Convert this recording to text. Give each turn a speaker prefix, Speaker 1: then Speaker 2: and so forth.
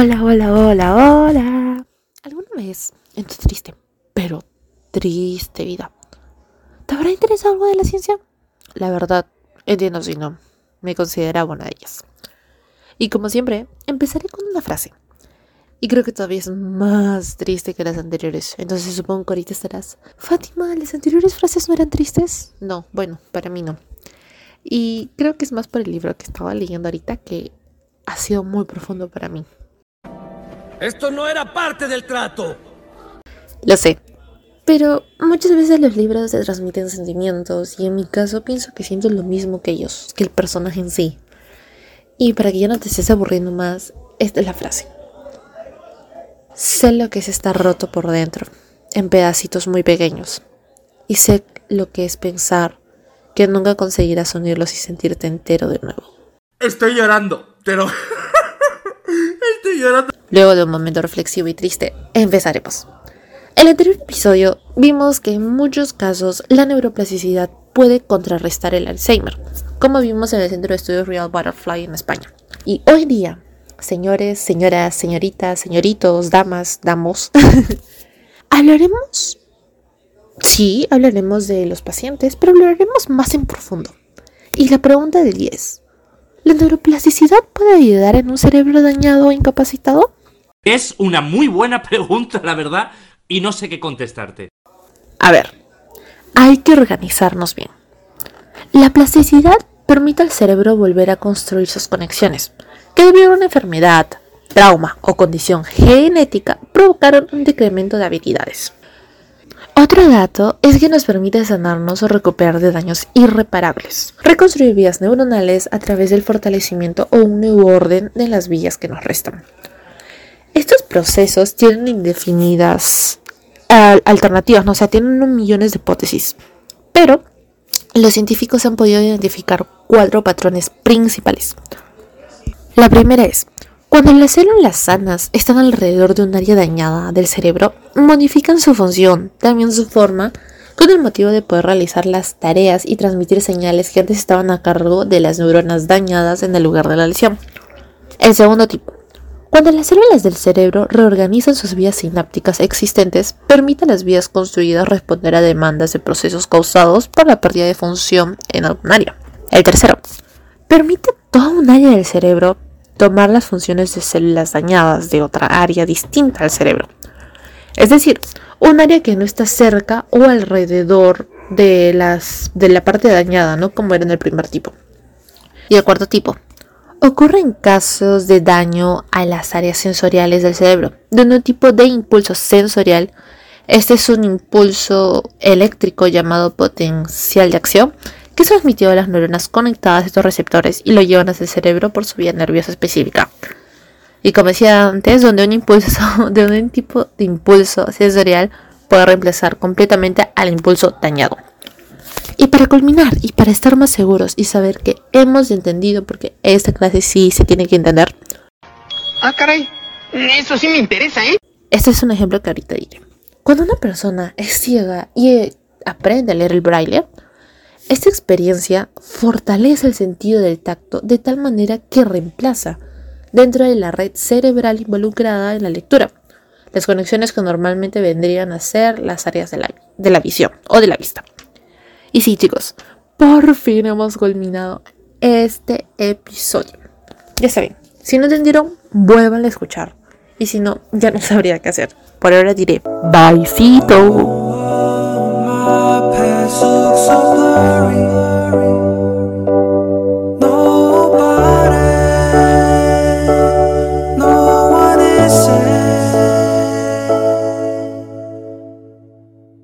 Speaker 1: Hola, hola, hola, hola. ¿Alguna vez en tu triste, pero triste vida, te habrá interesado algo de la ciencia? La verdad, entiendo si no. Me consideraba una de ellas. Y como siempre, empezaré con una frase. Y creo que todavía es más triste que las anteriores. Entonces supongo que ahorita estarás. Fátima, ¿las anteriores frases no eran tristes? No, bueno, para mí no. Y creo que es más por el libro que estaba leyendo ahorita que ha sido muy profundo para mí.
Speaker 2: Esto no era parte del trato.
Speaker 1: Lo sé. Pero muchas veces los libros te transmiten sentimientos y en mi caso pienso que siento lo mismo que ellos, que el personaje en sí. Y para que ya no te estés aburriendo más, esta es la frase. Sé lo que es estar roto por dentro, en pedacitos muy pequeños. Y sé lo que es pensar que nunca conseguirás unirlos y sentirte entero de nuevo.
Speaker 2: Estoy llorando, pero... Estoy llorando.
Speaker 1: Luego de un momento reflexivo y triste, empezaremos. En el anterior episodio vimos que en muchos casos la neuroplasticidad puede contrarrestar el Alzheimer, como vimos en el Centro de Estudios Real Butterfly en España. Y hoy día, señores, señoras, señoritas, señoritos, damas, damos, hablaremos, sí, hablaremos de los pacientes, pero hablaremos más en profundo. Y la pregunta del 10, ¿la neuroplasticidad puede ayudar en un cerebro dañado o incapacitado?
Speaker 2: Es una muy buena pregunta, la verdad, y no sé qué contestarte.
Speaker 1: A ver, hay que organizarnos bien. La plasticidad permite al cerebro volver a construir sus conexiones, que debido a una enfermedad, trauma o condición genética provocaron un decremento de habilidades. Otro dato es que nos permite sanarnos o recuperar de daños irreparables, reconstruir vías neuronales a través del fortalecimiento o un nuevo orden de las vías que nos restan. Procesos tienen indefinidas alternativas, ¿no? o sea, tienen millones de hipótesis, pero los científicos han podido identificar cuatro patrones principales. La primera es, cuando las células sanas están alrededor de un área dañada del cerebro, modifican su función, también su forma, con el motivo de poder realizar las tareas y transmitir señales que antes estaban a cargo de las neuronas dañadas en el lugar de la lesión. El segundo tipo, cuando las células del cerebro reorganizan sus vías sinápticas existentes, permite a las vías construidas responder a demandas de procesos causados por la pérdida de función en algún área. El tercero, permite a toda un área del cerebro tomar las funciones de células dañadas de otra área distinta al cerebro. Es decir, un área que no está cerca o alrededor de, las, de la parte dañada, ¿no? Como era en el primer tipo. Y el cuarto tipo, Ocurre en casos de daño a las áreas sensoriales del cerebro, de un tipo de impulso sensorial. Este es un impulso eléctrico llamado potencial de acción que es transmitido a las neuronas conectadas a estos receptores y lo llevan hacia el cerebro por su vía nerviosa específica. Y como decía antes, donde un impulso de un tipo de impulso sensorial puede reemplazar completamente al impulso dañado. Y para culminar, y para estar más seguros y saber que hemos entendido, porque esta clase sí se tiene que entender.
Speaker 3: Ah, caray, eso sí me interesa, ¿eh?
Speaker 1: Este es un ejemplo que ahorita diré. Cuando una persona es ciega y eh, aprende a leer el braille, esta experiencia fortalece el sentido del tacto de tal manera que reemplaza dentro de la red cerebral involucrada en la lectura las conexiones que normalmente vendrían a ser las áreas de la, de la visión o de la vista. Y sí, chicos, por fin hemos culminado este episodio. Ya saben, si no entendieron, vuelvan a escuchar. Y si no, ya no sabría qué hacer. Por ahora diré, bye,